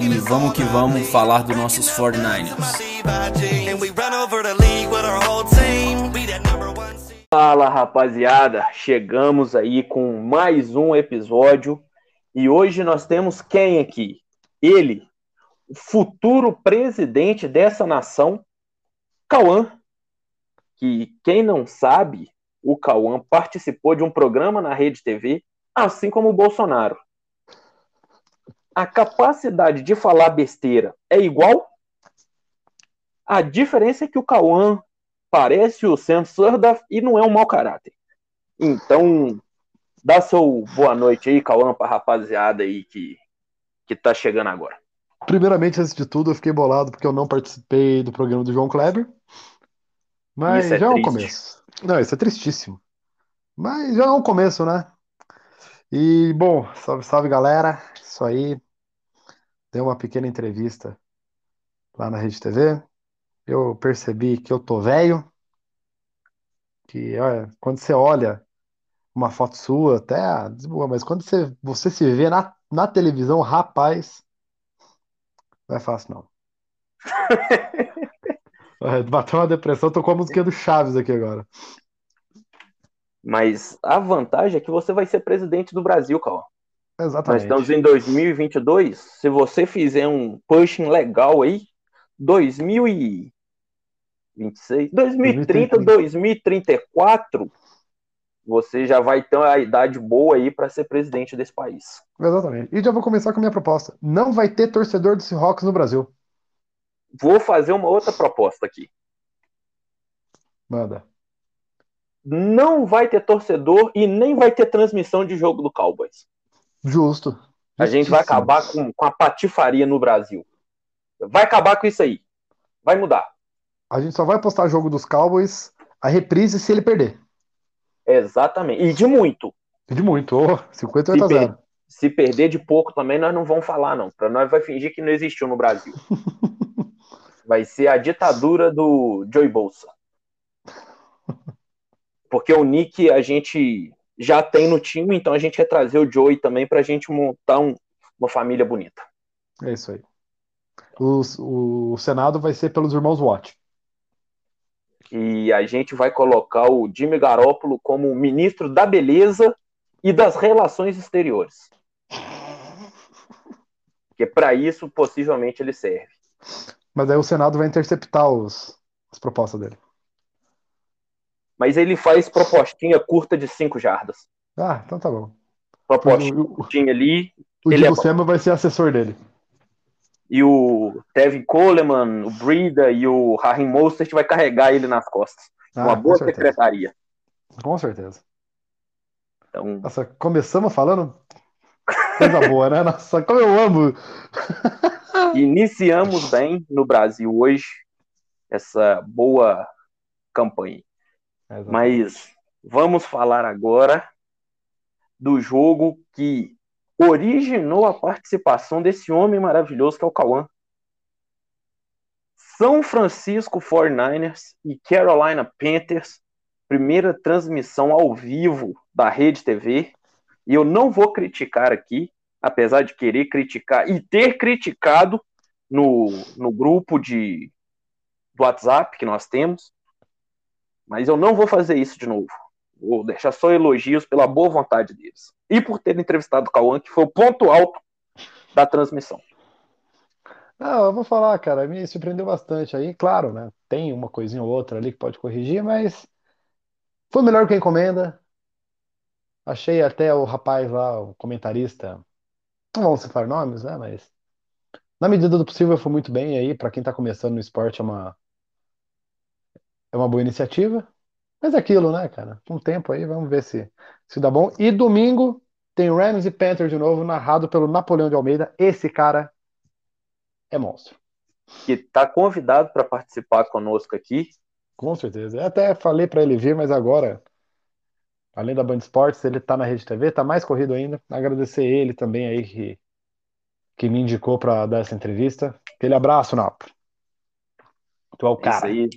e vamos que vamos falar dos nossos 49ers. And we run over the league with our whole team. We that number one seed. Fala rapaziada, chegamos aí com mais um episódio e hoje nós temos quem aqui? Ele, o futuro presidente dessa nação, Cauã. Que quem não sabe, o Cauã participou de um programa na Rede TV, assim como o Bolsonaro. A capacidade de falar besteira é igual? A diferença é que o Cauã parece o Sam Surda e não é um mau caráter. Então, dá seu boa noite aí, Cauã, pra rapaziada aí que, que tá chegando agora. Primeiramente, antes de tudo, eu fiquei bolado porque eu não participei do programa do João Kleber. Mas Isso é já é um triste. começo. Não, isso é tristíssimo. Mas já é um começo, né? E, bom, salve, salve galera. Isso aí. Dei uma pequena entrevista lá na Rede TV. Eu percebi que eu tô velho. Que olha, quando você olha uma foto sua, até ah, mas quando você, você se vê na, na televisão, rapaz, não é fácil, não. Bateu uma depressão, tô com a musiquinha do Chaves aqui agora. Mas a vantagem é que você vai ser presidente do Brasil, Cauã. Nós Exatamente. estamos em 2022. Se você fizer um pushing legal aí, 2026, 2030, 2034, você já vai ter a idade boa aí para ser presidente desse país. Exatamente. E já vou começar com a minha proposta. Não vai ter torcedor do Seahawks no Brasil. Vou fazer uma outra proposta aqui. Manda. Não vai ter torcedor e nem vai ter transmissão de jogo do Cowboys. Justo. A gente vai acabar com, com a patifaria no Brasil. Vai acabar com isso aí. Vai mudar. A gente só vai postar jogo dos Cowboys, a reprise se ele perder. Exatamente. E de muito. De muito. Oh, 58 a Se 0. Se perder de pouco também, nós não vamos falar, não. Para nós vai fingir que não existiu no Brasil. Vai ser a ditadura do Joey Bolsa. Porque o Nick a gente já tem no time, então a gente quer trazer o Joey também pra gente montar um- uma família bonita. É isso aí. O, o Senado vai ser pelos irmãos Watt. E a gente vai colocar o Jimmy Garoppolo como ministro da beleza e das relações exteriores. Porque para isso possivelmente ele serve. Mas aí o Senado vai interceptar os, as propostas dele. Mas ele faz propostinha curta de 5 jardas. Ah, então tá bom. Propostinha ali. o é Diego bom. Samuel vai ser assessor dele. E o Tevin Coleman, o Brida e o Raheem Mostert vai carregar ele nas costas. Ah, uma boa certeza. secretaria. Com certeza. Então, Nossa, começamos falando coisa boa, né? Nossa, como eu amo. iniciamos bem no Brasil hoje essa boa campanha. Mas vamos falar agora do jogo que originou a participação desse homem maravilhoso que é o Cauã. São Francisco 49ers e Carolina Panthers, primeira transmissão ao vivo da Rede TV. E eu não vou criticar aqui, apesar de querer criticar e ter criticado no, no grupo de, do WhatsApp que nós temos. Mas eu não vou fazer isso de novo. Vou deixar só elogios pela boa vontade deles. E por ter entrevistado o Cauã, que foi o ponto alto da transmissão. Não, eu vou falar, cara, me surpreendeu bastante aí. Claro, né? Tem uma coisinha ou outra ali que pode corrigir, mas foi melhor que a encomenda. Achei até o rapaz lá, o comentarista, não vamos citar nomes, né? Mas na medida do possível foi muito bem aí. Pra quem tá começando no esporte é uma é uma boa iniciativa. Mas é aquilo, né, cara? Com o tempo aí, vamos ver se se dá bom. E domingo tem Rams e Panthers de novo, narrado pelo Napoleão de Almeida. Esse cara é monstro. que está convidado para participar conosco aqui. Com certeza. Eu até falei para ele vir, mas agora, além da Band Esportes, ele tá na Rede TV, tá mais corrido ainda. Agradecer ele também aí que, que me indicou para dar essa entrevista. Aquele abraço, Napo. Tu é o Isso cara. aí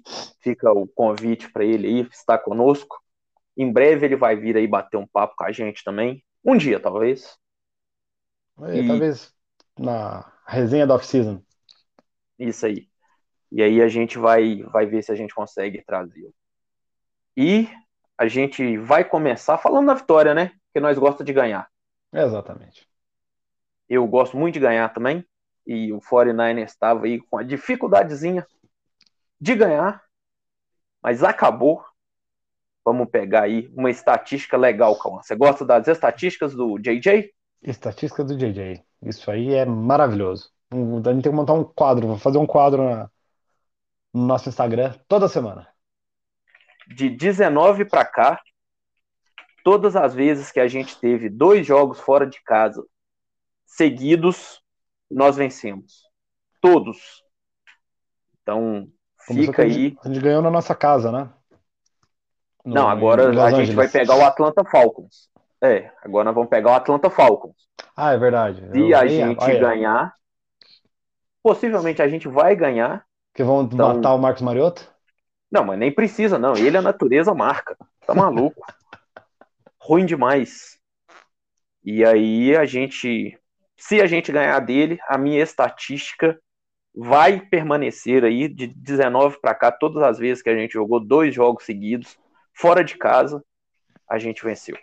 fica o convite para ele aí estar conosco. Em breve ele vai vir aí bater um papo com a gente também. Um dia, talvez. É, E- Talvez na resenha da off-season. Isso aí. E aí a gente vai, vai ver se a gente consegue trazê-lo. E a gente vai começar falando da vitória, né? Porque nós gostamos de ganhar. Exatamente. Eu gosto muito de ganhar também. E o 49ers estava aí com a dificuldadezinha de ganhar. Mas acabou. Vamos pegar aí uma estatística legal, Cauã. Você gosta das estatísticas do JJ? Estatística do JJ. Isso aí é maravilhoso. A gente tem que montar um quadro, vou fazer um quadro na- no nosso Instagram toda semana. De 19 para cá, todas as vezes que a gente teve dois jogos fora de casa seguidos, nós vencemos. Todos. Então, Começou fica a gente- aí. A gente ganhou na nossa casa, né? No- Não, agora a gente Angeles. vai pegar o Atlanta Falcons. É, agora nós vamos pegar o Atlanta Falcons. Ah, é verdade. Se Eu- a gente olha, ganhar, possivelmente a gente vai ganhar. Que vão Então- matar o Marcos Mariota? Não, mas nem precisa, não. Ele a natureza marca. Tá maluco. Ruim demais. E aí a gente, se a gente ganhar dele, a minha estatística vai permanecer aí de 19 para cá, todas as vezes que a gente jogou dois jogos seguidos, fora de casa, a gente venceu.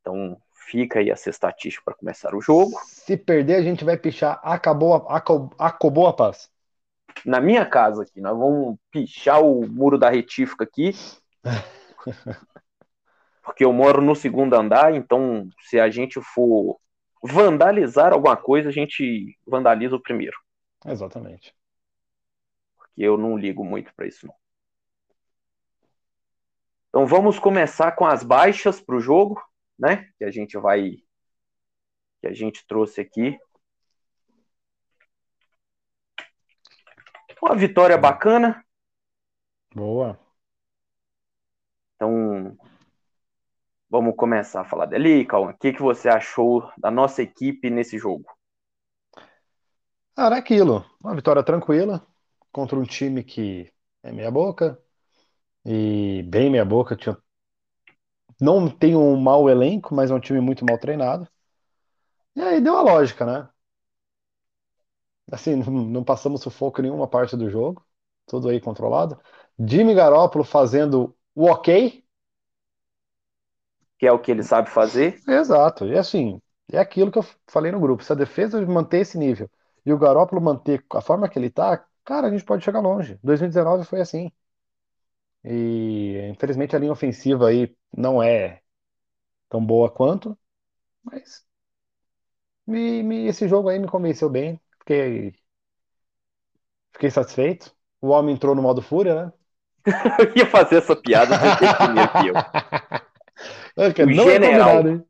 Então fica aí essa estatística para começar o jogo. Se perder, a gente vai pichar. Acabou a, acabou, acabou a paz. Na minha casa aqui, nós vamos pichar o muro da retífica aqui. Porque eu moro no segundo andar, então se a gente for vandalizar alguma coisa, a gente vandaliza o primeiro. Exatamente. Porque eu não ligo muito para isso, não. Então vamos começar com as baixas para o jogo, né? Que a gente vai. Que a gente trouxe aqui. Uma vitória bacana. Boa. Então, vamos começar a falar dali, Cauã. O que, que você achou da nossa equipe nesse jogo? Ah, era aquilo. Uma vitória tranquila contra um time que é meia boca e bem meia boca. Tinha... Não tem um mau elenco, mas é um time muito mal treinado. E aí deu a lógica, né? Assim, não não passamos sufoco em nenhuma parte do jogo. Tudo aí controlado. Jimmy Garoppolo fazendo o ok. Que é o que ele sabe fazer. Exato. E assim, é aquilo que eu falei no grupo. Se a defesa manter esse nível e o Garoppolo manter a forma que ele tá, cara, a gente pode chegar longe. 2019 foi assim. E infelizmente a linha ofensiva aí não é tão boa quanto, mas me, me- esse jogo aí me convenceu bem. Fiquei, fiquei satisfeito. O homem entrou no modo fúria, né? Eu ia fazer essa piada, você eu. É, cara, O não é general. combinado, hein?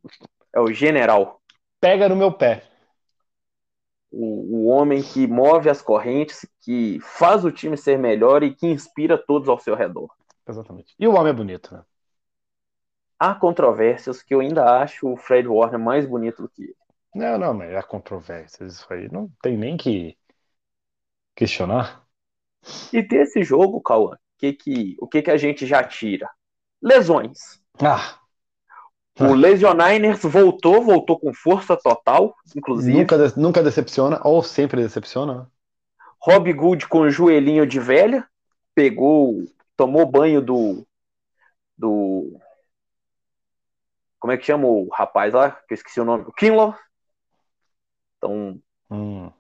É o general. Pega no meu pé. O, o homem que move as correntes, que faz o time ser melhor e que inspira todos ao seu redor. Exatamente. E o homem é bonito, né? Há controvérsias que eu ainda acho o Fred Warner mais bonito do que ele. Não, não, mas há controvérsias. Isso aí não tem nem que questionar. E desse jogo, Cauã, que que, o que, que a gente já tira? Lesões. Ah, O Lesioniners voltou, voltou com força total, inclusive. nunca, de- nunca decepciona, ou sempre decepciona. né? Rob Good com joelhinho de velha, pegou, tomou banho do. do. Como é que chama o rapaz lá? Que eu esqueci o nome. O Kinlaw. Então, Hum.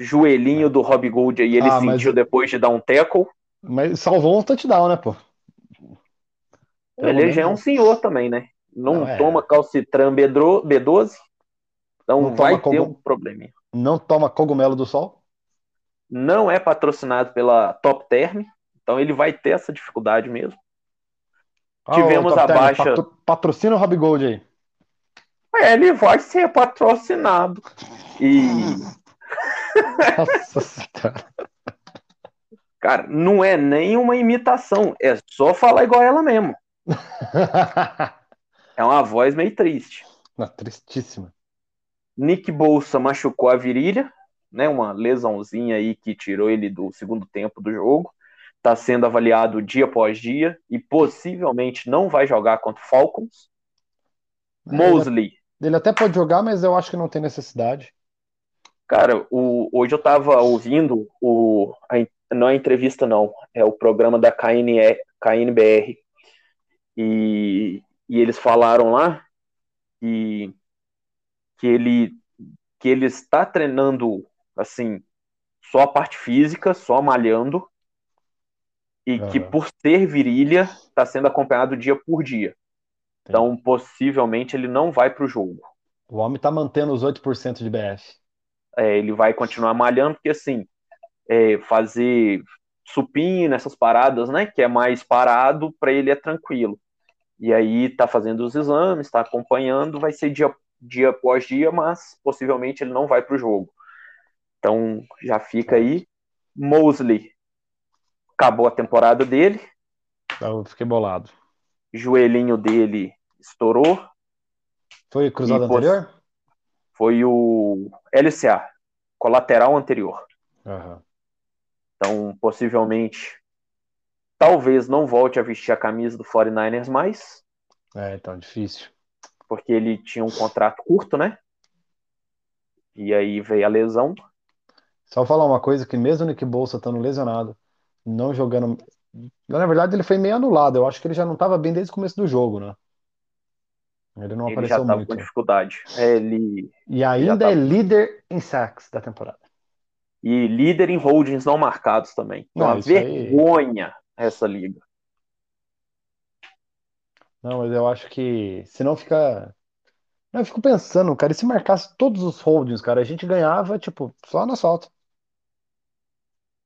joelhinho do Rob Good aí ele Ah, mas- sentiu depois de dar um tackle. Mas salvou um touchdown, né, pô? Pelo ele já é um senhor também, né? Não, Não, é. toma calcitran B12, B12, então Não vai ter como- um probleminha. Não toma cogumelo do sol? Não é patrocinado pela Top Term, então ele vai ter essa dificuldade mesmo. Ah, Tivemos a Term, baixa- patro- Patrocina o Rob Gold aí. É, ele vai ser patrocinado. E Nossa senhora. Cara, não é nem uma imitação, é só falar igual ela mesmo. É uma voz meio triste. Não, tristíssima. Nick Bolsa machucou a virilha, né? Uma lesãozinha aí que tirou ele do segundo tempo do jogo. Está sendo avaliado dia após dia e possivelmente não vai jogar contra o Falcons. Mosley. Ele até pode jogar, mas eu acho que não tem necessidade. Cara, o, hoje eu tava ouvindo o. A, não é entrevista, não. É o programa da KNE, KNBR. E, e eles falaram lá que, que ele que ele está treinando assim só a parte física, só malhando e uhum. que por ser virilha está sendo acompanhado dia por dia. Então, possivelmente ele não vai para o jogo. O homem está mantendo os 8% de BF. É, ele vai continuar malhando, porque assim, é, fazer supino, essas paradas, né, que é mais parado, para ele é tranquilo. E aí tá fazendo os exames, está acompanhando, vai ser dia, dia após dia, mas possivelmente ele não vai para o jogo. Então já fica aí. Mosley acabou a temporada dele. Eu fiquei bolado. Joelhinho dele estourou. Foi cruzado anterior? Foi o LCA, colateral anterior. Uhum. Então, possivelmente Talvez não volte a vestir a camisa do 49ers mais. É, então, difícil. Porque ele tinha um contrato curto, né? E aí veio a lesão. Só falar uma coisa, que mesmo o Nick Bolsa estando lesionado, não jogando... Na verdade, ele foi meio anulado. Eu acho que ele já não estava bem desde o começo do jogo, né? Ele não ele apareceu já tava muito. com dificuldade. É, ele... E ainda tava... é líder em sacks da temporada. E líder em holdings não marcados também. Não, uma vergonha. Aí essa liga. Não, mas eu acho que se não fica. Não, eu fico pensando, cara, e se marcasse todos os holdings, cara, a gente ganhava, tipo, só na asfalto.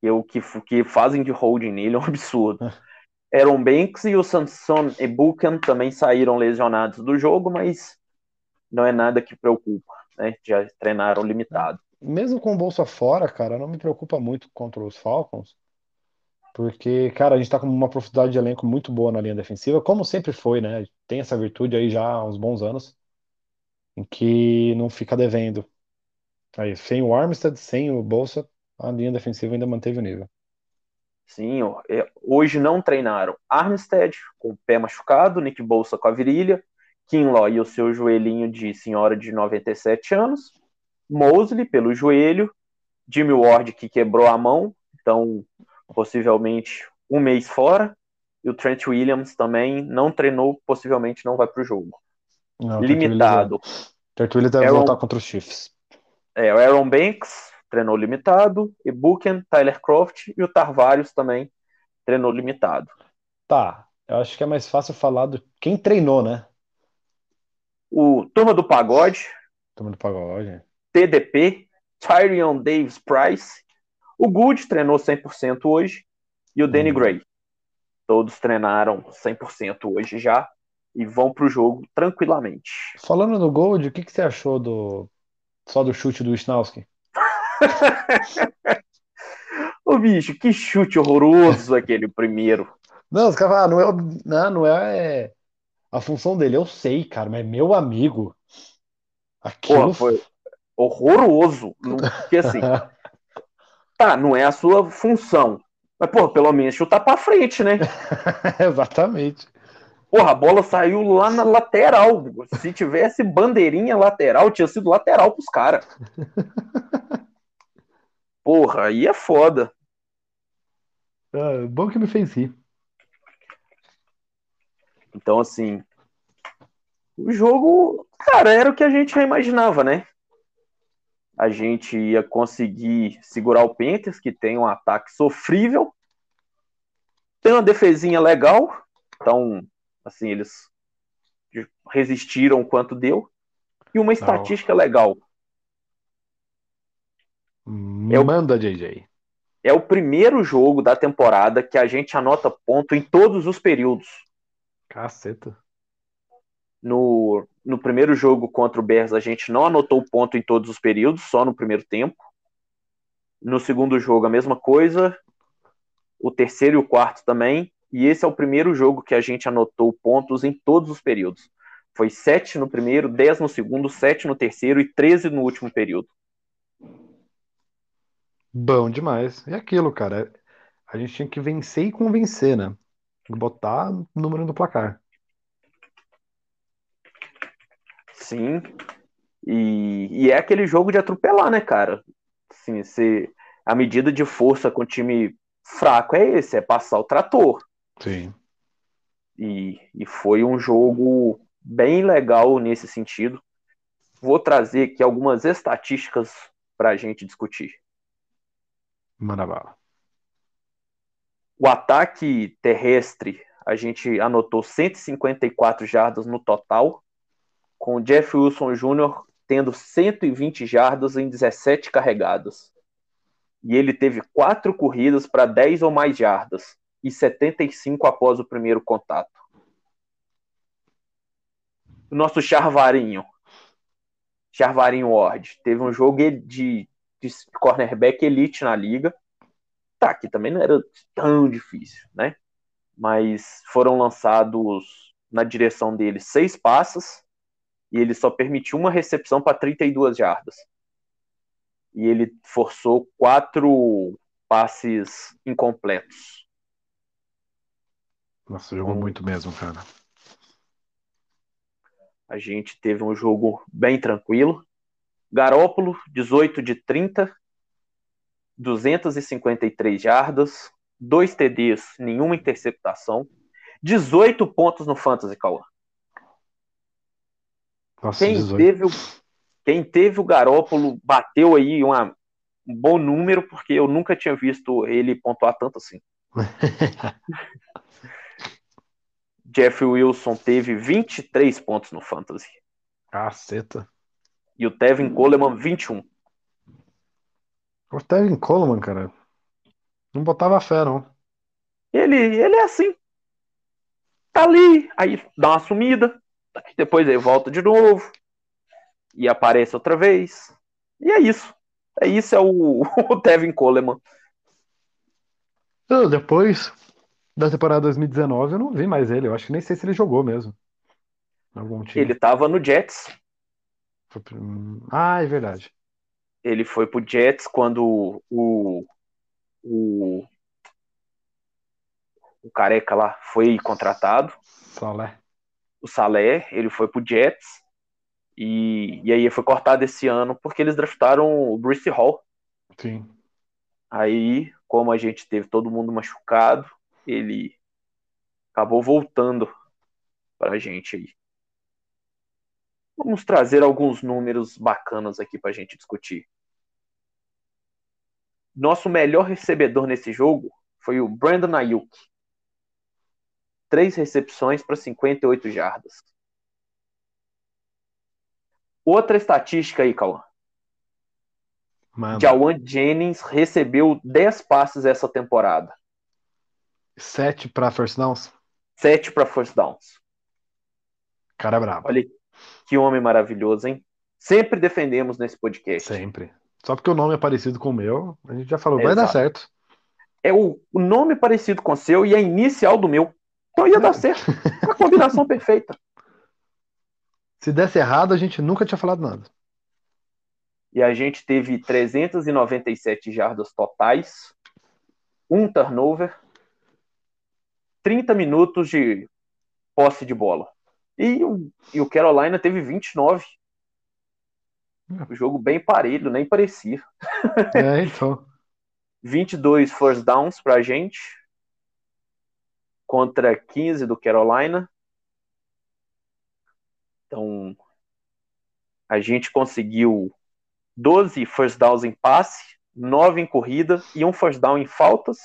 E o que, que fazem de holding nele é um absurdo. Aaron Banks e o Samson Ebukan também saíram lesionados do jogo, mas não é nada que preocupa, né? Já treinaram limitado. Mesmo com o bolso fora, cara, não me preocupa muito contra os Falcons. Porque, cara, a gente tá com uma profundidade de elenco muito boa na linha defensiva, como sempre foi, né? Tem essa virtude aí já há uns bons anos, em que não fica devendo. Aí, sem o Armstead, sem o Bolsa, a linha defensiva ainda manteve o nível. Sim, é, hoje não treinaram Armstead com o pé machucado, Nick Bolsa com a virilha, Kinlaw e o seu joelhinho de senhora de 97 anos, Mosley pelo joelho, Jimmy Ward que quebrou a mão, então possivelmente um mês fora. E o Trent Williams também não treinou, possivelmente não vai para o jogo. Não, limitado. Trent Williams deve Aaron, voltar contra os Chiefs. É, o Aaron Banks treinou limitado, e Buchen, Tyler Croft e o Tarvários também treinou limitado. Tá, eu acho que é mais fácil falar do quem treinou, né? O Turma do Pagode. Turma do Pagode. TDP, Tyrion Davis Price o Good treinou 100% hoje e o Danny uhum. Gray. Todos treinaram 100% hoje já e vão para o jogo tranquilamente. Falando do Gold, o que, que você achou do só do chute do Wisnowski? Ô bicho, que chute horroroso aquele primeiro. Não, os caras falam, não é, não, não é a função dele, eu sei, cara, mas meu amigo. Aquilo Porra, foi horroroso. Porque assim, Tá, não é a sua função. Mas, pô, pelo menos chutar pra frente, né? Exatamente. Porra, a bola saiu lá na lateral. Se tivesse bandeirinha lateral, tinha sido lateral pros caras. Porra, aí é foda. É, bom que me fez rir. Então, assim, o jogo, cara, era o que a gente já imaginava, né? A gente ia conseguir segurar o Panthers, que tem um ataque sofrível. Tem uma defesinha legal, então, assim, eles resistiram o quanto deu. E uma estatística Não. legal. Manda, é o, JJ. É o primeiro jogo da temporada que a gente anota ponto em todos os períodos. Caceta. No, no primeiro jogo contra o Bears, a gente não anotou ponto em todos os períodos, só no primeiro tempo. No segundo jogo, a mesma coisa. O terceiro e o quarto também. E esse é o primeiro jogo que a gente anotou pontos em todos os períodos. Foi 7 no primeiro, 10 no segundo, 7 no terceiro e 13 no último período. Bom demais. E aquilo, cara. A gente tinha que vencer e convencer, né? Botar número no placar. Sim. E, e é aquele jogo de atropelar, né, cara? Assim, se, a medida de força com o time fraco é esse, é passar o trator. Sim. E, e foi um jogo bem legal nesse sentido. Vou trazer aqui algumas estatísticas para a gente discutir. Manda bala. O ataque terrestre, a gente anotou 154 jardas no total, com Jeff Wilson Jr. tendo 120 jardas em 17 carregadas. E ele teve quatro corridas para 10 ou mais jardas e 75 após o primeiro contato. O nosso Charvarinho, Charvarinho Ward, teve um jogo de, de cornerback elite na liga. Tá, que também não era tão difícil, né? Mas foram lançados na direção dele seis passes e ele só permitiu uma recepção para 32 jardas. E ele forçou quatro passes incompletos. Nossa, jogou muito mesmo, cara. A gente teve um jogo bem tranquilo. Garópolo, 18 de 30, 253 jardas, dois TDs, nenhuma interceptação, 18 pontos no Fantasy, Cauã. Nossa, Quem 18. teve, o, quem teve o Garópolo bateu aí uma, um bom número, porque eu nunca tinha visto ele pontuar tanto assim. Jeff Wilson teve 23 pontos no Fantasy. Caceta. E o Tevin Coleman, 21. O Tevin Coleman, cara. Não botava fé, não. Ele, ele é assim. Tá ali, aí dá uma sumida, depois ele volta de novo e aparece outra vez. E é isso. É isso, é o, o Tevin Coleman. Eu, depois da temporada 2019, eu não vi mais ele. Eu acho que nem sei se ele jogou mesmo. Em Algum time. Ele tava no Jets. Ah, é verdade. Ele foi pro Jets quando o, o, o careca lá foi contratado. Salé. O Salé, ele foi pro Jets e, e aí foi cortado esse ano porque eles draftaram o Bruce Hall. Sim. Aí, como a gente teve todo mundo machucado, ele acabou voltando pra gente aí. Vamos trazer alguns números bacanas aqui pra gente discutir. Nosso melhor recebedor nesse jogo foi o Brandon Ayuk. Três recepções para 58 jardas. Outra estatística aí, Cauã. Mano, Jawan Jennings recebeu 10 passes essa temporada. sete pra first downs. 7 para first downs. Cara é brabo. Olha que homem maravilhoso, hein? Sempre defendemos nesse podcast. Sempre. Só porque o nome é parecido com o meu, a gente já falou, vai Exato. dar certo. É o, o nome parecido com o seu e a inicial do meu. Então ia dar certo. Uma combinação perfeita. Se desse errado, a gente nunca tinha falado nada. E a gente teve 397 jardas totais, um turnover, 30 minutos de posse de bola. E o, e o Carolina teve 29. O jogo bem parelho, nem parecia. É, então. 22 first downs pra gente, contra 15 do Carolina. Então, a gente conseguiu 12 first downs em passe, 9 em corrida e um first down em faltas,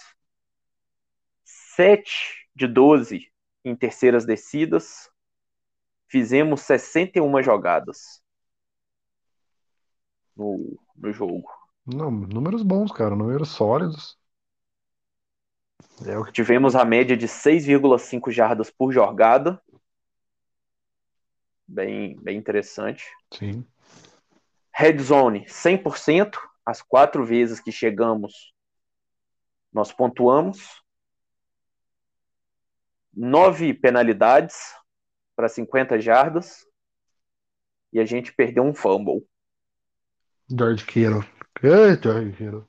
7 de 12 em terceiras descidas. Fizemos 61 jogadas no, no jogo. Não, números bons, cara, números sólidos. É Tivemos a média de 6,5 jardas por jogada. Bem, bem interessante. Sim. Red Zone 100%, as quatro vezes que chegamos, nós pontuamos. Nove penalidades para 50 jardas. E a gente perdeu um fumble. George Kittle. Ei, George Kittle.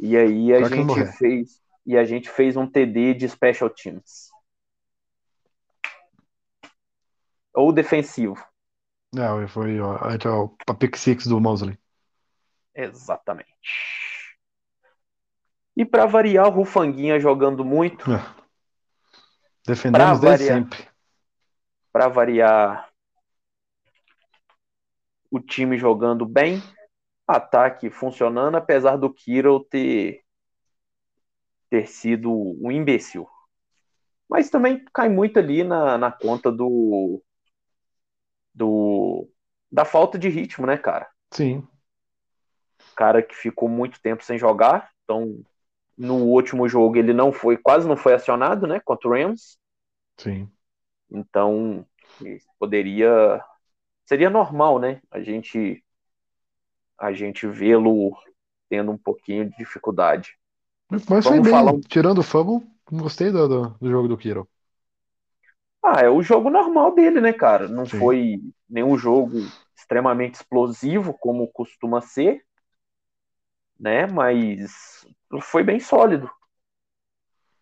E aí a não gente fez. E a gente fez um TD de special teams. Ou defensivo. Não, foi ó, ó, a pick six do Mosley. Exatamente. E para variar, o Rufanguinha jogando muito. Defendemos Pra desde variar. sempre. Para variar, o time jogando bem. Ataque funcionando, apesar do Kiro ter, ter sido um imbecil. Mas também cai muito ali na, na conta do, do da falta de ritmo, né, cara? Sim. cara que ficou muito tempo sem jogar. Então, no último jogo ele não foi, quase não foi acionado, né, contra o Rams. Sim. Então, poderia seria normal, né, a gente a gente vê-lo tendo um pouquinho de dificuldade. Mas foi Vamos bem. falar um- Tirando o fumble, gostei do, do, do jogo do Kittle. Ah, é o jogo normal dele, né, cara? Não Sim. foi nenhum jogo extremamente explosivo como costuma ser, né? Mas foi bem sólido.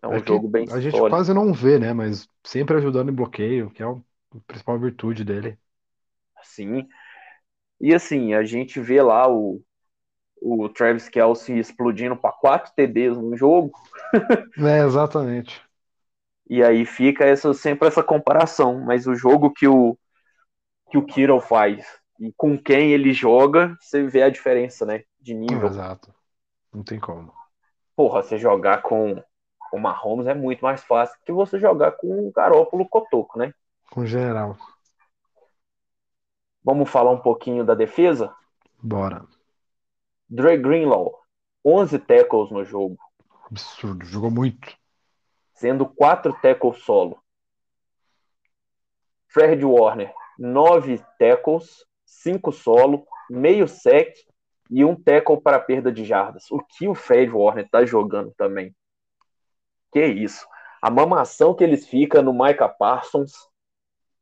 É um É que jogo bem a gente sólido. quase não vê, né? Mas sempre ajudando em bloqueio, que é o- a principal virtude dele. Sim. E assim, a gente vê lá o, o Travis Kelce explodindo para quatro TDs no jogo, É, exatamente. e aí fica essa, sempre essa comparação. Mas o jogo que o, que o Kittle faz e com quem ele joga, você vê a diferença, né? De nível. Exato. Não tem como. Porra, você jogar com o Mahomes é muito mais fácil que você jogar com o Garópolo Cotoco, né? Com geral. Vamos falar um pouquinho da defesa? Bora. Dre Greenlaw, 11 tackles no jogo. Absurdo. Jogou muito. sendo quatro tackles solo. Fred Warner, nove tackles, cinco solo, meio sec e um tackle para perda de jardas. O que o Fred Warner tá jogando também? Que isso? A mamação que eles ficam no Micah Parsons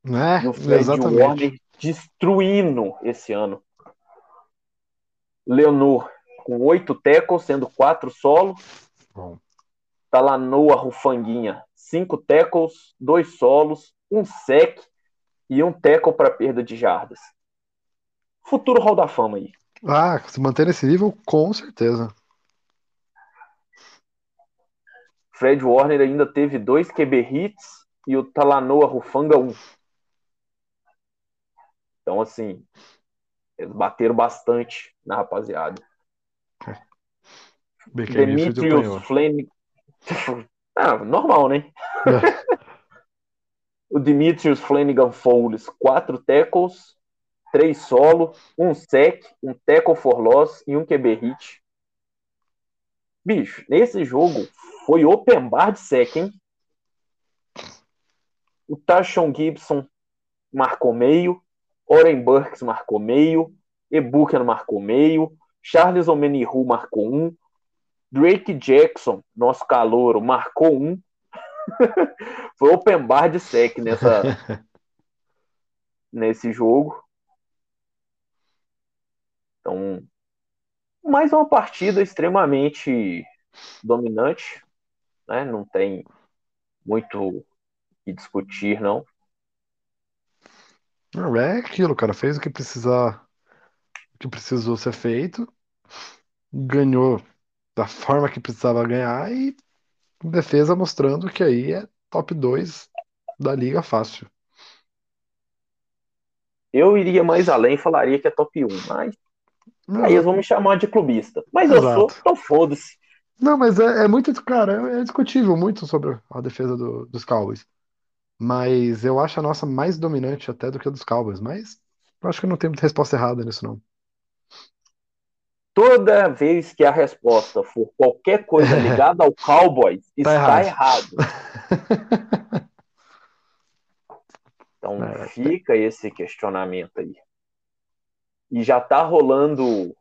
Né? e o Fred Exatamente. Warner destruindo esse ano. Leonor com oito tackles, sendo quatro solo. Bom. Talanoa Rufanguinha, cinco tackles, dois solos, um sec e um tackle para perda de jardas. Futuro Hall da Fama aí. Ah, se manter nesse nível, com certeza. Fred Warner ainda teve dois QB hits e o Talanoa Rufanga um. Então, assim, eles bateram bastante na rapaziada. Apanhou. Demetrius Flanagan. Ah, normal, né? o Demetrius Flanagan Fowles, quatro tackles, três solo, um sec, um tackle for loss e um QB hit. Bicho, nesse jogo foi open bar de sec, hein? O Tashon Gibson marcou meio, Oren Burks marcou meio, Ebuken marcou meio, Charles Omenihu marcou um, Drake Jackson, nosso calouro, marcou um. Foi open bar de sec nessa, nesse jogo. Então, mais uma partida extremamente dominante, né? Não tem muito o que discutir, não. Não, É aquilo, cara. Fez o que precisar, o que precisou ser feito, ganhou da forma que precisava ganhar e defesa mostrando que aí é top 2 da liga fácil. Eu iria mais além e falaria que é top 1, mas aí eles vão me chamar de clubista. Mas eu sou, Exato. então foda-se. Não, mas é, é muito, cara, é, é discutível muito sobre a defesa do- dos Cowboys. Mas eu acho a nossa mais dominante até do que a dos Cowboys. Mas eu acho que não tem muita resposta errada nisso, não. Toda vez que a resposta for qualquer coisa ligada ao Cowboys, está errado. errado. Então É, fica esse questionamento aí. E já tá rolando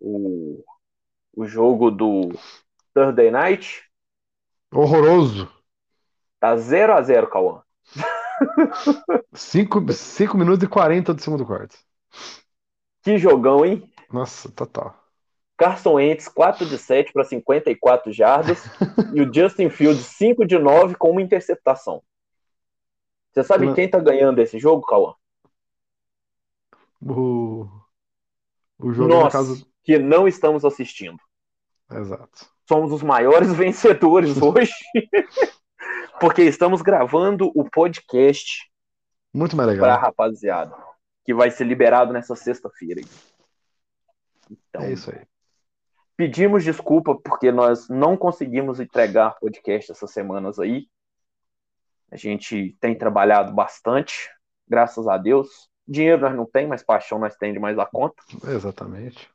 o, o jogo do Thursday Night. Horroroso. Tá 0 a 0 Cauã. 5 cinco minutos e 40 do segundo quarto. Que jogão, hein? Nossa, total. Carson Wentz, 4 de 7 para 54 jardas. e o Justin Fields, 5 de 9 com uma interceptação. Você sabe Não. quem tá ganhando esse jogo, Cauã? O, o jogo Nós, caso. que não estamos assistindo. Exato. Somos os maiores vencedores hoje. Porque estamos gravando o podcast Muito mais pra legal. rapaziada. Que vai ser liberado nessa sexta-feira. Então, É isso aí. pedimos desculpa porque nós não conseguimos entregar podcast essas semanas aí. A gente tem trabalhado bastante, graças a Deus. Dinheiro nós não tem, mas paixão nós tem demais da conta. Exatamente.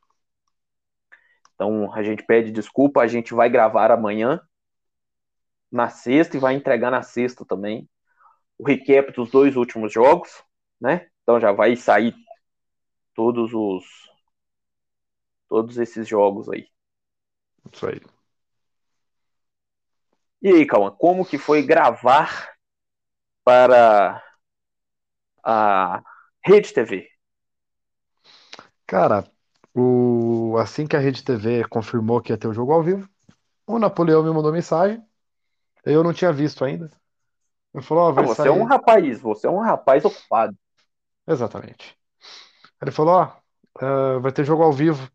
Então a gente pede desculpa, a gente vai gravar amanhã, na sexta, e vai entregar na sexta também o recap dos dois últimos jogos, né? Então já vai sair todos os todos esses jogos aí. Isso aí. E aí, Cauã, como que foi gravar para a Rede TV? Cara, o... assim que a Rede TV confirmou que ia ter o jogo ao vivo, o Napoleão me mandou mensagem. Eu não tinha visto ainda. Ele falou, ó, Ah, vai você sair. é um rapaz, você é um rapaz ocupado. Exatamente. Ele falou, ó, eh, vai ter jogo ao vivo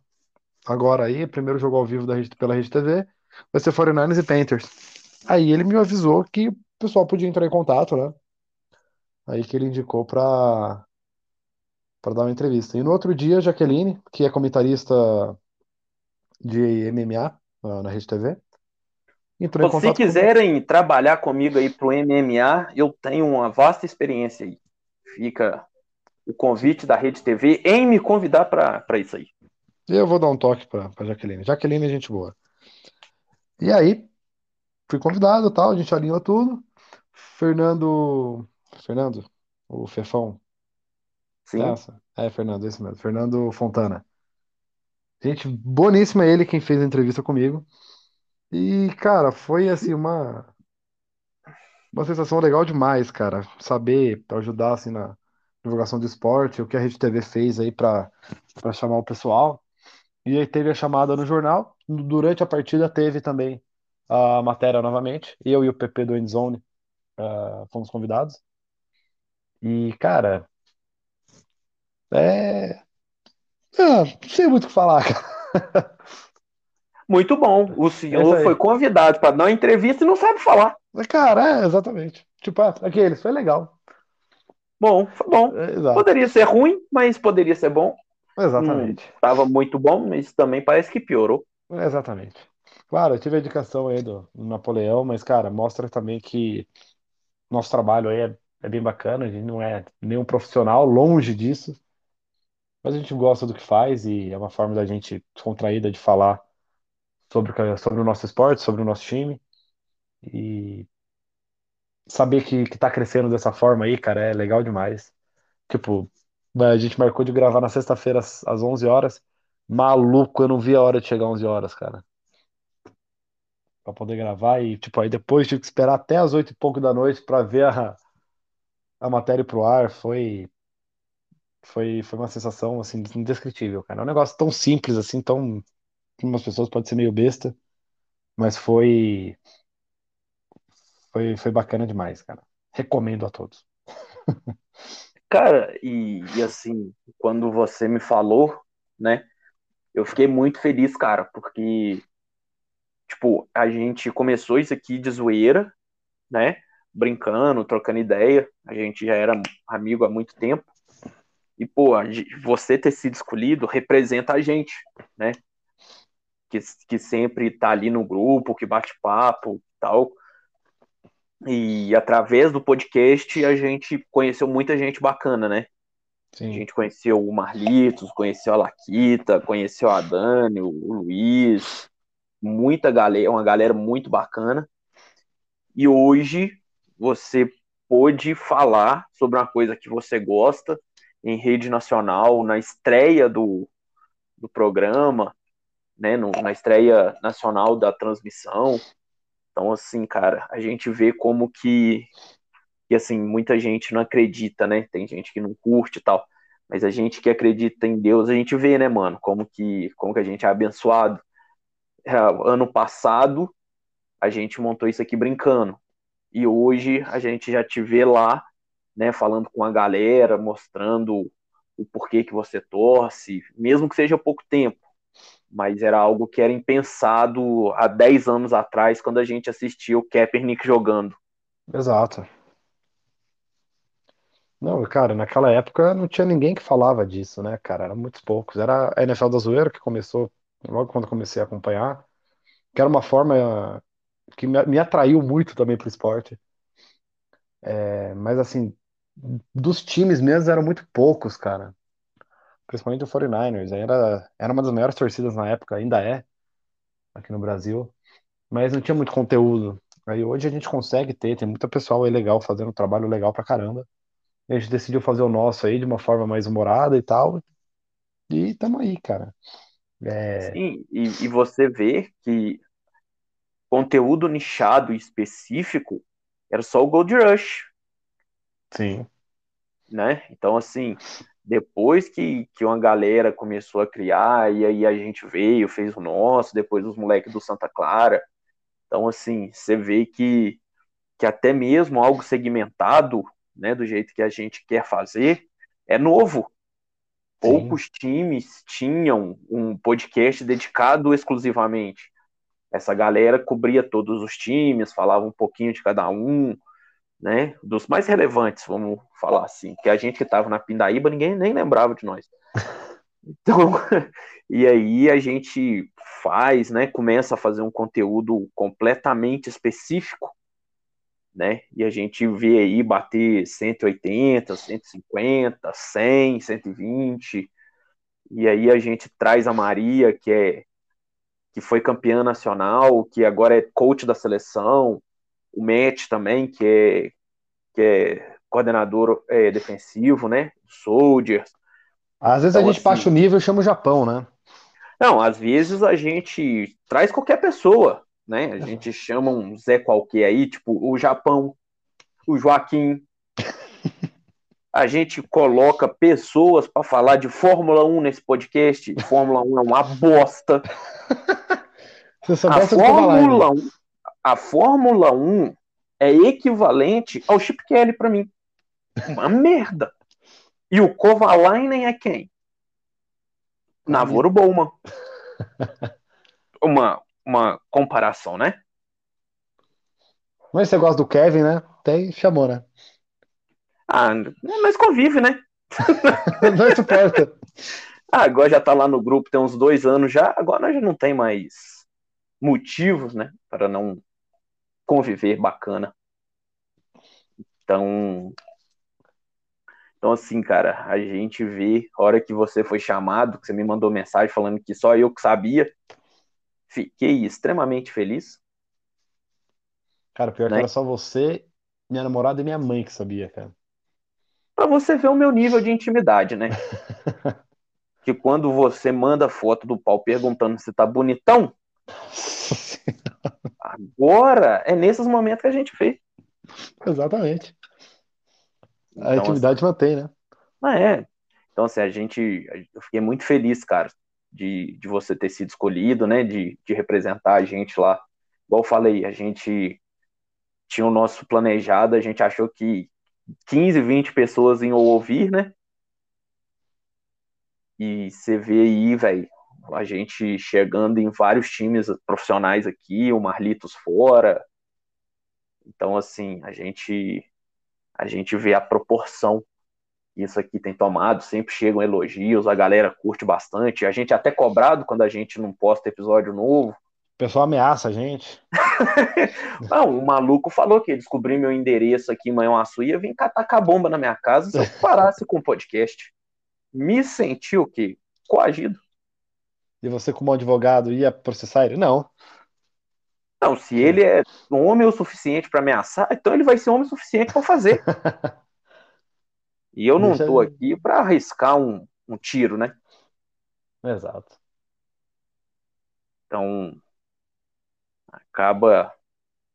agora aí, primeiro jogo ao vivo da rede, pela Rede TV, vai ser 49ers e Panthers. Aí ele me avisou que o pessoal podia entrar em contato, né? Aí que ele indicou pra, pra dar uma entrevista. E no outro dia, a Jaqueline, que é comentarista de MMA ah, na Rede TV, entrou Se comigo. quiserem trabalhar comigo aí pro MMA, eu tenho uma vasta experiência aí. Fica o convite da Rede TV em me convidar para isso aí. Eu vou dar um toque pra Jaqueline. Jaqueline é gente boa. E aí, fui convidado, tal, a gente alinhou tudo. Fernando. Fernando? O Fefão? Sim. Essa? É, Fernando, esse mesmo. Fernando Fontana. Gente boníssima, ele quem fez a entrevista comigo. E, cara, foi assim uma uma sensação legal demais, cara. Saber ajudar assim na divulgação do esporte, o que a Rede TV fez aí pra para chamar o pessoal. E aí teve a chamada no jornal. Durante a partida teve também a matéria novamente. Eu e o PP do Endzone ah, fomos convidados. E, cara, é. Ah, não sei muito o que falar, cara. Muito bom. O É senhor foi convidado para dar uma entrevista e não sabe falar. Cara, é, exatamente. Tipo, ah, aqueles, foi legal. Bom, foi bom. É, exato. Poderia ser ruim, mas poderia ser bom. Exatamente. Tava muito bom, mas também parece que piorou. Exatamente. Claro, eu tive a indicação aí do Napoleão, mas, cara, mostra também que nosso trabalho aí é, é bem bacana, a gente não é nenhum profissional, longe disso, mas a gente gosta do que faz e é uma forma da gente descontraída de falar sobre, que- sobre o nosso esporte, sobre o nosso time e saber que, que tá crescendo dessa forma aí, cara, é legal demais. Tipo, a gente marcou de gravar na sexta-feira às, às 11 horas, maluco, eu não vi a hora de chegar às 11 horas, cara. Pra poder gravar e, tipo, aí depois tive que esperar até as oito e pouco da noite pra ver a, a matéria pro ar. Foi, foi, foi uma sensação, assim, indescritível, cara. É um negócio tão simples, assim, tão... Para umas pessoas pode ser meio besta, mas foi, foi, foi bacana demais, cara. Recomendo a todos. Cara, e, e assim, quando você me falou, né, eu fiquei muito feliz, cara, porque, tipo, a gente começou isso aqui de zoeira, né, brincando, trocando ideia, a gente já era amigo há muito tempo, e, pô, você ter sido escolhido representa a gente, né, que, que sempre tá ali no grupo, que bate papo e tal, e através do podcast a gente conheceu muita gente bacana, né? A Sim, gente conheceu o Marlitos, conheceu a Laquita, conheceu a Dani, o o Luiz, muita galera, uma galera muito bacana. E hoje você pôde falar sobre uma coisa que você gosta em rede nacional, na estreia do, do programa, né, no, na estreia nacional da transmissão. Então, assim, cara, a gente vê como que, que assim, muita gente não acredita, né? Tem gente que não curte e tal. Mas a gente que acredita em Deus, a gente vê, né, mano, como que, como que a gente é abençoado. É, ano passado, a gente montou isso aqui brincando. E hoje a gente já te vê lá, né, falando com a galera, mostrando o porquê que você torce, mesmo que seja pouco tempo. Mas era algo que era impensado há 10 anos atrás, quando a gente assistia o Kaepernick jogando. Exato. Não, cara, naquela época não tinha ninguém que falava disso, né, cara? Eram muitos poucos. Era a NFL da Zoeira que começou logo quando comecei a acompanhar, que era uma forma que me atraiu muito também pro esporte. É, mas assim, dos times mesmo eram muito poucos, cara. Principalmente o 49ers. Era, era uma das maiores torcidas na época, ainda é, aqui no Brasil. Mas não tinha muito conteúdo. Aí hoje a gente consegue ter, tem muita pessoal aí legal fazendo um trabalho legal pra caramba. A gente decidiu fazer o nosso aí de uma forma mais humorada e tal. E tamo aí, cara. É... Sim, e, e você vê que conteúdo nichado e específico era só o Gold Rush. Sim. Né? Então, assim, depois que, que uma galera começou a criar, e aí a gente veio, fez o nosso, depois os moleques do Santa Clara. Então, assim, você vê que, que até mesmo algo segmentado né, do jeito que a gente quer fazer, é novo. Poucos Sim. times tinham um podcast dedicado exclusivamente. Essa galera cobria todos os times, falava um pouquinho de cada um, né? Dos mais relevantes, vamos falar assim. Que a gente que estava na Pindaíba, ninguém nem lembrava de nós. Então, e aí a gente faz, né? Começa a fazer um conteúdo completamente específico né? E a gente vê aí bater 180, 150, 100, 120. E aí a gente traz a Maria, que é que foi campeã nacional, que agora é coach da seleção, o Matt também, que é que é coordenador é, defensivo, né? Soldiers. Às vezes então, a gente assim, baixa o nível e chama o Japão, né? Não, às vezes a gente traz qualquer pessoa, né? A gente chama um Zé qualquer aí, tipo o Japão, o Joaquim. A gente coloca pessoas para falar de Fórmula 1 nesse podcast. Fórmula 1 é uma bosta. a Fórmula 1, a Fórmula 1 é equivalente ao Chip Kelly para mim. Uma merda. E o Kovalainen é quem? Navoro Bowman. Uma, uma comparação, né? Mas você gosta do Kevin, né? Tem, chamou, né? Ah, mas convive, né? não suporta. Ah, agora já tá lá no grupo tem uns dois anos já, agora nós já não tem mais motivos, né, para não conviver bacana. Então, então assim, cara, a gente vê, a hora que você foi chamado, que você me mandou mensagem falando que só eu que sabia, Fiquei extremamente feliz. Cara, pior né? que era só você, minha namorada e minha mãe que sabia, cara. Pra você ver o meu nível de intimidade, né? que quando você manda foto do pau perguntando se tá bonitão, agora é nesses momentos que a gente vê. Exatamente. A então, intimidade assim, mantém, né? Ah, é. Então, assim, a gente. Eu fiquei muito feliz, cara, de, de você ter sido escolhido, né, de, de representar a gente lá. Igual eu falei, a gente tinha o nosso planejado, a gente achou que 15, 20 pessoas iam ouvir, né? E você vê aí, velho, a gente chegando em vários times profissionais aqui, o Marlitos fora. Então, assim, a gente a gente vê a proporção isso aqui tem tomado, sempre chegam elogios, a galera curte bastante, a gente é até cobrado quando a gente não posta episódio novo. O pessoal ameaça a gente. não, o maluco falou que descobri meu endereço aqui em Manhuaçu e ia vir catar a bomba na minha casa se eu parasse com o podcast. Me senti o quê? Coagido. E você, como advogado, ia processar ele? Não. Não, se ele é homem o suficiente para ameaçar, então ele vai ser homem o suficiente para fazer. E eu não estou aqui para arriscar um, um tiro, né? Exato. Então, acaba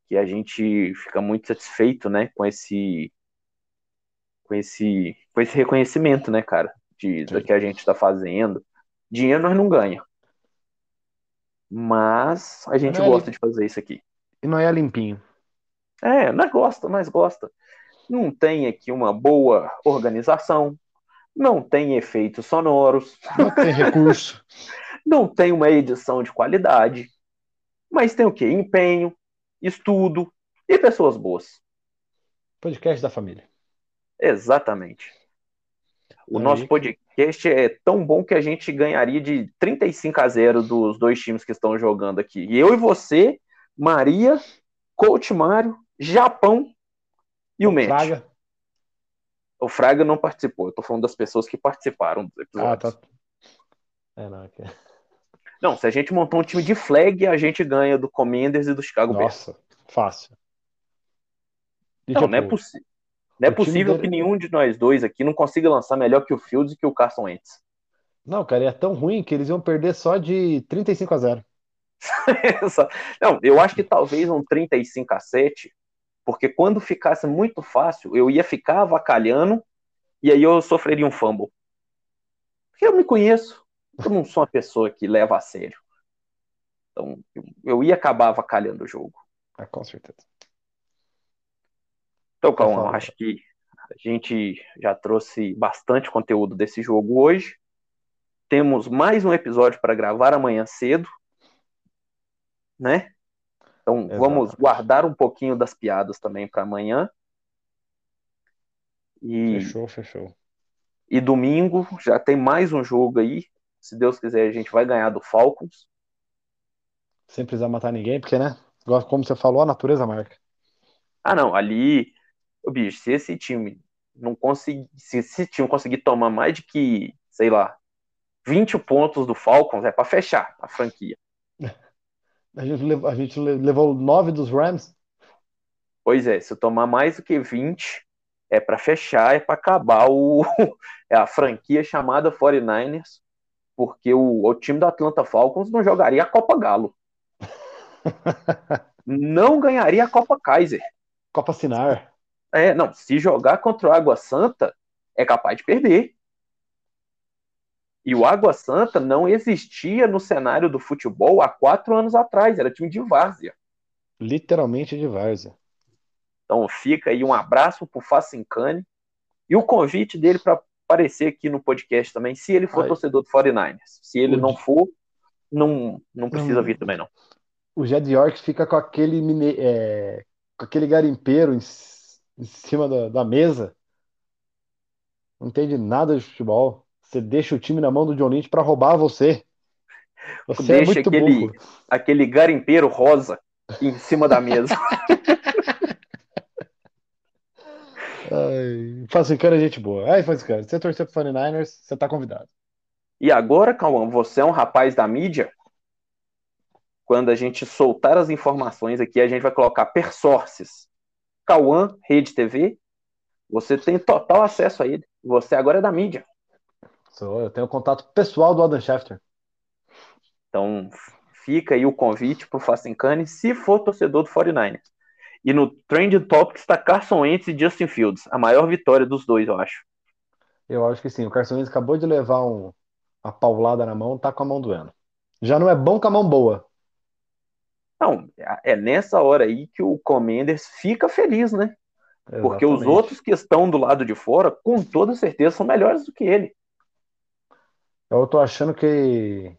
que a gente fica muito satisfeito, né, com esse com esse com esse reconhecimento, né, cara, de do que a gente está fazendo. Dinheiro nós não ganha, mas a gente Não é gosta de fazer isso aqui. E não é limpinho. É, nós gosta, nós gosta. Não tem aqui uma boa organização, não tem efeitos sonoros, Não tem recurso. não tem uma edição de qualidade, mas tem o quê? Empenho, estudo e pessoas boas. Podcast da família. Exatamente. O Aí. nosso podcast é tão bom que a gente ganharia de 35 a 0 dos dois times que estão jogando aqui. E eu e você, Maria, Coach Mário, Japão e o Match. Fraga. O Fraga não participou, eu tô falando das pessoas que participaram dos Ah, episódios. tá. É, não, aqui. Não, se a gente montar um time de flag, a gente ganha do Commanders e do Chicago Bears. Nossa, fácil. Não, não é, possi- não é o possível dele- que nenhum de nós dois aqui não consiga lançar melhor que o Fields e que o Carson Wentz. Não, cara, é tão ruim que eles iam perder só de 35 a 0. Essa- Não, eu acho que talvez um 35 a 7, porque quando ficasse muito fácil, eu ia ficar avacalhando e aí eu sofreria um fumble. Porque eu me conheço, eu não sou uma pessoa que leva a sério. Então, eu, eu ia acabar avacalhando o jogo. Ah, com certeza. Então, Cauã, fala. acho que a gente já trouxe bastante conteúdo desse jogo hoje. Temos mais um episódio para gravar amanhã cedo, né? Então, vamos Exato. guardar um pouquinho das piadas também para amanhã. E, Fechou, fechou. e domingo já tem mais um jogo aí. Se Deus quiser, a gente vai ganhar do Falcons. Sem precisar matar ninguém, porque, né? Como você falou, a natureza marca. Ah, não, ali, bicho, se esse time não conseguir, se esse time conseguir tomar mais de que, sei lá, 20 pontos do Falcons, é para fechar a franquia. A gente, levou, a gente le- levou nove dos Rams. Pois é, se eu tomar mais do que 20, é para fechar, é para acabar o, é a franquia chamada 49ers, porque o, o time do Atlanta Falcons não jogaria a Copa Galo. Não ganharia a Copa Kaiser. Copa Sinar. É, não, se jogar contra o Água Santa, é capaz de perder. E o Água Santa não existia no cenário do futebol há quatro anos atrás, era time de várzea. Literalmente de várzea. Então fica aí um abraço pro Facincani e o convite dele para aparecer aqui no podcast também, se ele for Aí. torcedor do 49ers. Se ele O não for, não, não precisa vir também não. O Jed York fica com aquele, é, com aquele garimpeiro em, em cima da, da mesa. Não entende nada de futebol. Você deixa o time na mão do John Lynch para roubar você. Você é Deixa muito aquele, burro. aquele garimpeiro rosa em cima da mesa. Ai, Facincana é gente boa. Ai, Facincana, se você torcer pro 49ers, você tá convidado. E agora, Cauã, você é um rapaz da mídia. Quando a gente soltar as informações aqui, a gente vai colocar per sources. Cauã, Rede TV. Você tem total acesso a ele. Você agora é da mídia. Sou, eu tenho contato pessoal do Adam Schefter. Então, fica aí o convite pro Facincani, se for torcedor do 49ers. E no Trend Topics está Carson Wentz e Justin Fields. A maior vitória dos dois, eu acho. Eu acho que sim. O Carson Wentz acabou de levar um- uma paulada na mão, tá com a mão doendo. Já não é bom com a mão boa. Não, é nessa hora aí que o Commanders fica feliz, né? Porque os Exatamente. outros que estão do lado de fora, com toda certeza, são melhores do que ele. Eu tô achando que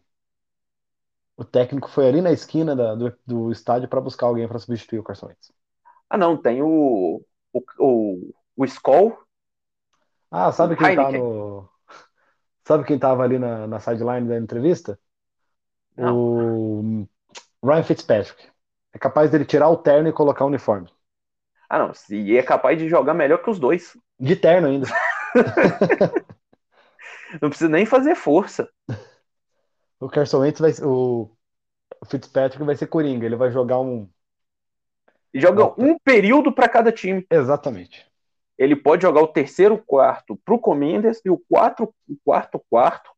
o técnico foi ali na esquina da- do, do estádio para buscar alguém para substituir o Carson Wentz. Ah, não, tem o, o, o, o Skoll. Ah, sabe quem tá Heineken. no. Sabe quem tava ali na, na sideline da entrevista? O Ryan Fitzpatrick. É capaz dele tirar o terno e colocar o uniforme. Ah, não, e é capaz de jogar melhor que os dois. De terno ainda. Não precisa nem fazer força. O Carson Wentz vai. O Fitzpatrick vai ser coringa. Ele vai jogar um. Joga um período para cada time. Exatamente. Ele pode jogar o terceiro quarto pro Commanders e o quatro, o quarto quarto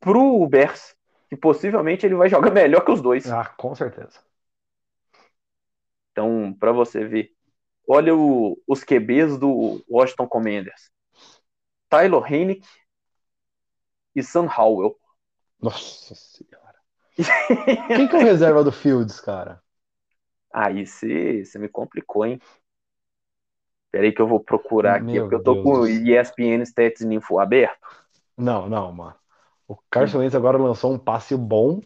pro Bears. Que possivelmente ele vai jogar melhor que os dois. Ah, com certeza. Então, para você ver, olha o, os QBs do Washington Commanders. Tyler Heineck e Sam Howell. Nossa senhora. Quem que é o reserva do Fields, cara? Aí você me complicou, hein? Peraí que eu vou procurar aqui, Meu porque eu tô Deus com o. ESPN Stats Info aberto. Não, não, mano. O Carson Wentz agora lançou um passe bom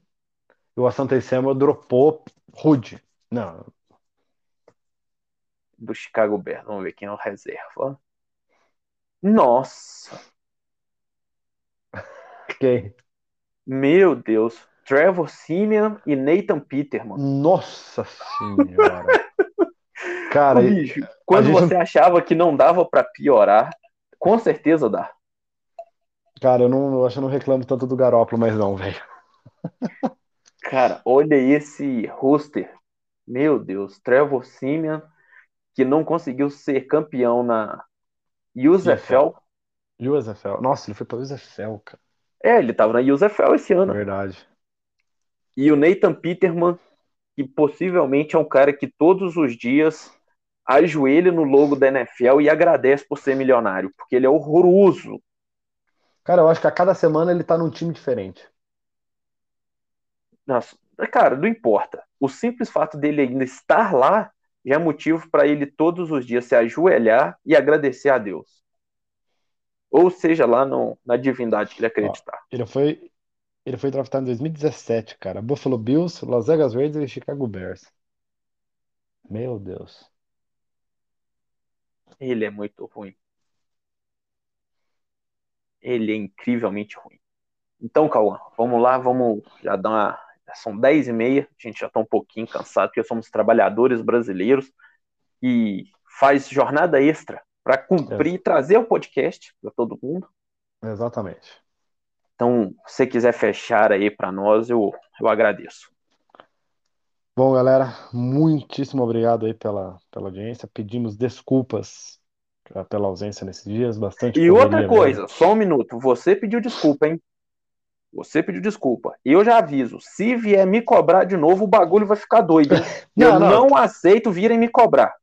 e o Asante Samuel dropou rude. Não, do Chicago Bears. Vamos ver quem é o reserva. Nossa, quem? meu Deus. Trevor Simeon e Nathan Peterman. Nossa senhora. Cara, Ô, bicho, quando gente você achava que não dava pra piorar, com certeza dá. Cara, eu não, eu acho que eu não reclamo tanto do Garópolo, mas não, velho. Cara, olha esse roster. Meu Deus, Trevor Simeon, que não conseguiu ser campeão na USFL. USFL. Nossa, ele foi pra USFL, cara. É, ele tava na USFL esse ano. Verdade. E o Nathan Peterman, que possivelmente é um cara que todos os dias ajoelha no logo da NFL e agradece por ser milionário, porque ele é horroroso. Cara, eu acho que a cada semana ele tá num time diferente. Nossa, cara, não importa. O simples fato dele ainda estar lá já é motivo para ele todos os dias se ajoelhar e agradecer a Deus. Ou seja, lá no- na divindade que ele acreditar. Ele foi, ele foi draftado em 2017, cara. Buffalo Bills, Las Vegas Raiders e Chicago Bears. Meu Deus. Ele é muito ruim. Ele é incrivelmente ruim. Então, Cauã, vamos lá, vamos já dar uma. São 10 e meia, a gente já está um pouquinho cansado, porque somos trabalhadores brasileiros e faz jornada extra para cumprir, trazer o podcast para todo mundo. Exatamente. Então, se você quiser fechar aí para nós, eu, eu agradeço. Bom, galera, muitíssimo obrigado aí pela, pela audiência. Pedimos desculpas pela ausência nesses dias, bastante E outra mesmo. coisa, só um minuto. Você pediu desculpa, hein? Você pediu desculpa. E eu já aviso, se vier me cobrar de novo, o bagulho vai ficar doido. Não, eu não. não, aceito virem me cobrar.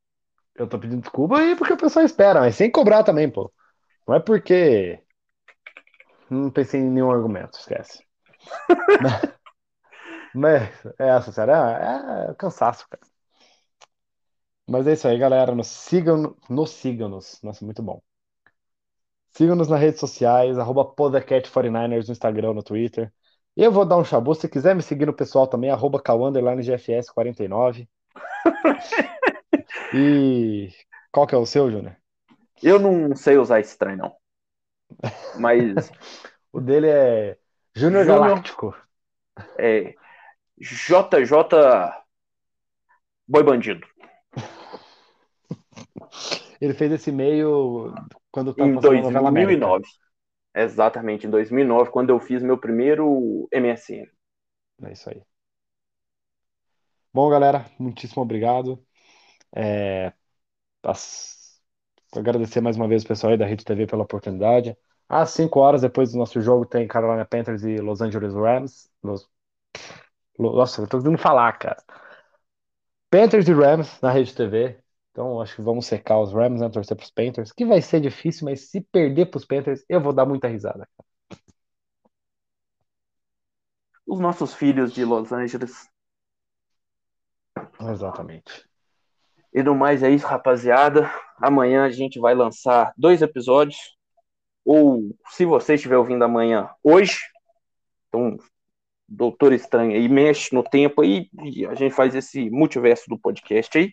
Eu tô pedindo desculpa aí porque o pessoal espera, mas sem cobrar também, pô. Não é porque. Não pensei em nenhum argumento, esquece. mas, mas é essa, sério, é, é cansaço, cara. Mas é isso aí, galera. Nos sigam, nos sigam-nos. Nossa, muito bom. Sigam-nos nas redes sociais, arroba Podacat49ers no Instagram, no Twitter. Eu vou dar um chabu. Se quiser me seguir no pessoal também, arroba GFS49. E qual que é o seu, Júnior? Eu não sei usar esse trem, não. Mas O dele é Júnior. Galáctico. é JJ Boi Bandido. Ele fez esse e-mail quando tá Em passando a novela América. 2009. Exatamente, em 2009, quando eu fiz meu primeiro MSN. É isso aí. Bom, galera, muitíssimo obrigado. É, as- Agradecer mais uma vez o pessoal aí da Rede TV pela oportunidade. Às 5 horas depois do nosso jogo tem Carolina Panthers e Los Angeles Rams. Los... Lo- Nossa, eu tô conseguindo falar, cara. Panthers e Rams na Rede TV. Então acho que vamos secar os Rams, né? Torcer pros Panthers. Que vai ser difícil, mas se perder pros Panthers, eu vou dar muita risada. Os nossos filhos de Los Angeles. Exatamente. E no mais é isso, rapaziada. Amanhã a gente vai lançar dois episódios. Ou, se você estiver ouvindo amanhã, hoje. Então, Doutor Estranho aí mexe no tempo aí. E a gente faz esse multiverso do podcast aí.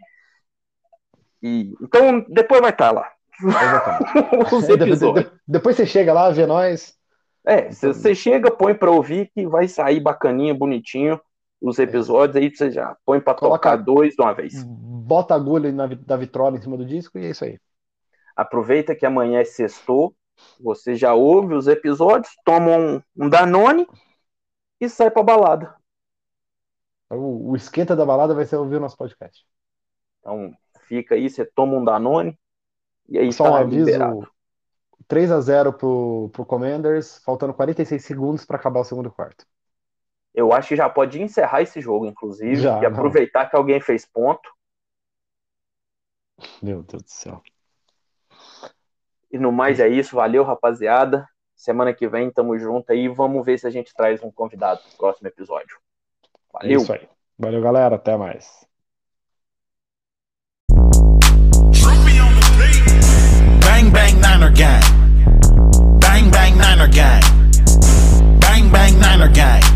E, então, depois vai estar lá. Exatamente. Os de- episódios. de- Depois você chega lá, vê nós. É, você chega, põe pra ouvir que vai sair bacaninha, bonitinho os episódios. Aí você já põe pra Coloca- tocar dois de uma vez. Bota a agulha na, da vitrola em cima do disco e é isso aí. Aproveita que amanhã é sextou, você já ouve os episódios, toma um, um Danone e sai pra balada. O, o esquenta da balada vai ser ouvir o nosso podcast. Então fica aí, você toma um Danone e aí Só um tá aviso: liberado. 3 a 0 pro, pro Commanders, faltando 46 segundos para acabar o segundo quarto. Eu acho que já pode encerrar esse jogo, inclusive, Já, e não. aproveitar que alguém fez ponto. Meu Deus do céu. E no mais é isso. Valeu, rapaziada. Semana que vem tamo junto aí. Vamos ver se a gente traz um convidado pro próximo episódio. É Valeu. isso aí. Valeu, galera. Até mais. Bang bang Niner gang. Bang bang Niner gang. Bang bang Niner gang.